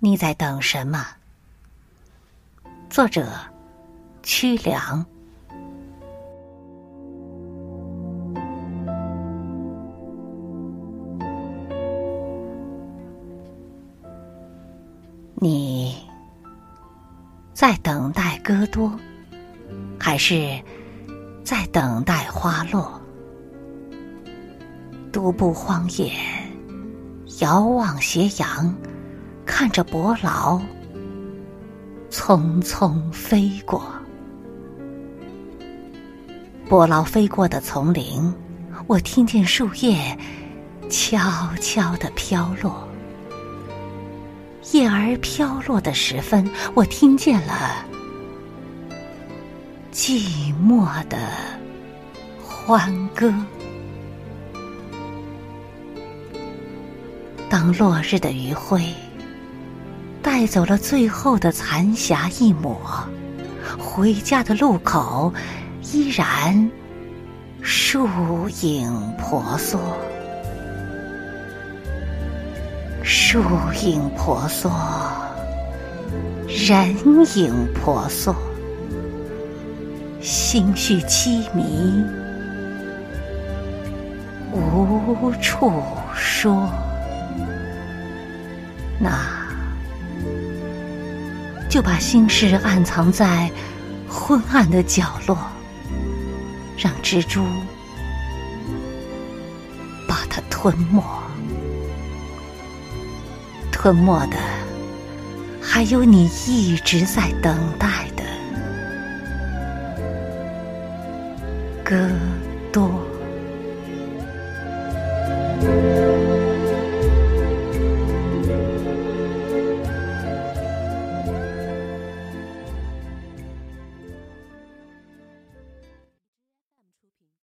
你在等什么？作者：曲良。你在等待歌多，还是在等待花落？独步荒野，遥望斜阳。看着伯劳匆匆飞过，伯劳飞过的丛林，我听见树叶悄悄的飘落。叶儿飘落的时分，我听见了寂寞的欢歌。当落日的余晖。带走了最后的残霞一抹，回家的路口依然树影婆娑，树影婆娑，人影婆娑，心绪凄迷，无处说。那。就把心事暗藏在昏暗的角落，让蜘蛛把它吞没。吞没的还有你一直在等待的歌多。